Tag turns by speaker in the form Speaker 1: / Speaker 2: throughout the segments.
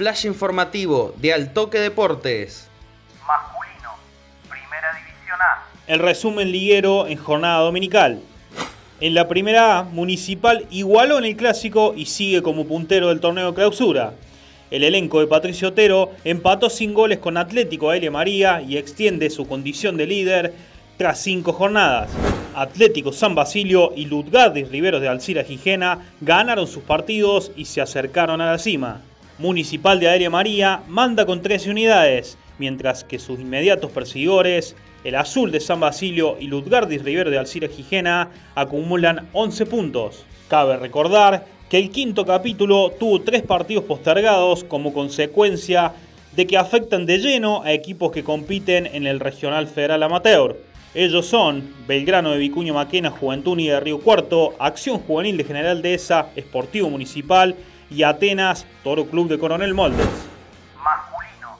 Speaker 1: flash informativo de Altoque Deportes.
Speaker 2: Masculino, Primera División A.
Speaker 3: El resumen liguero en jornada dominical. En la primera A, Municipal igualó en el clásico y sigue como puntero del torneo clausura. El elenco de Patricio Otero empató sin goles con Atlético Aile María y extiende su condición de líder tras cinco jornadas. Atlético San Basilio y Lutgardis Riveros de Alcira Gijena ganaron sus partidos y se acercaron a la cima. Municipal de Aire María manda con 13 unidades, mientras que sus inmediatos perseguidores, el Azul de San Basilio y Lutgardis Rivero de Alcira Gijena, acumulan 11 puntos. Cabe recordar que el quinto capítulo tuvo tres partidos postergados como consecuencia de que afectan de lleno a equipos que compiten en el Regional Federal Amateur. Ellos son Belgrano de Vicuña Maquena, Juventud Unida de Río Cuarto, Acción Juvenil de General Dehesa, Esportivo Municipal y Atenas Toro Club de Coronel Moldes.
Speaker 2: Masculino,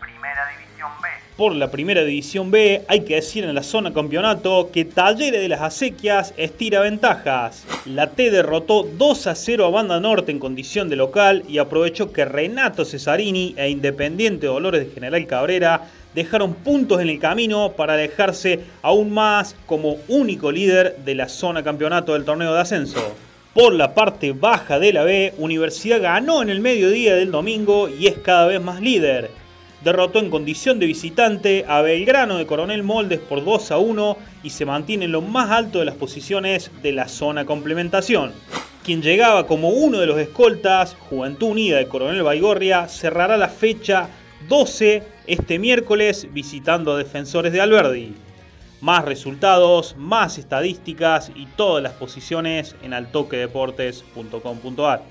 Speaker 2: Primera División B.
Speaker 3: Por la Primera División B hay que decir en la zona campeonato que Talleres de las Acequias estira ventajas. La T derrotó 2 a 0 a Banda Norte en condición de local y aprovechó que Renato Cesarini e Independiente Dolores de General Cabrera dejaron puntos en el camino para dejarse aún más como único líder de la zona campeonato del torneo de ascenso. Por la parte baja de la B, Universidad ganó en el mediodía del domingo y es cada vez más líder. Derrotó en condición de visitante a Belgrano de Coronel Moldes por 2 a 1 y se mantiene en lo más alto de las posiciones de la zona complementación. Quien llegaba como uno de los escoltas, Juventud Unida de Coronel Baigorria, cerrará la fecha 12 este miércoles visitando a Defensores de Alberdi. Más resultados, más estadísticas y todas las posiciones en altoquedeportes.com.ar.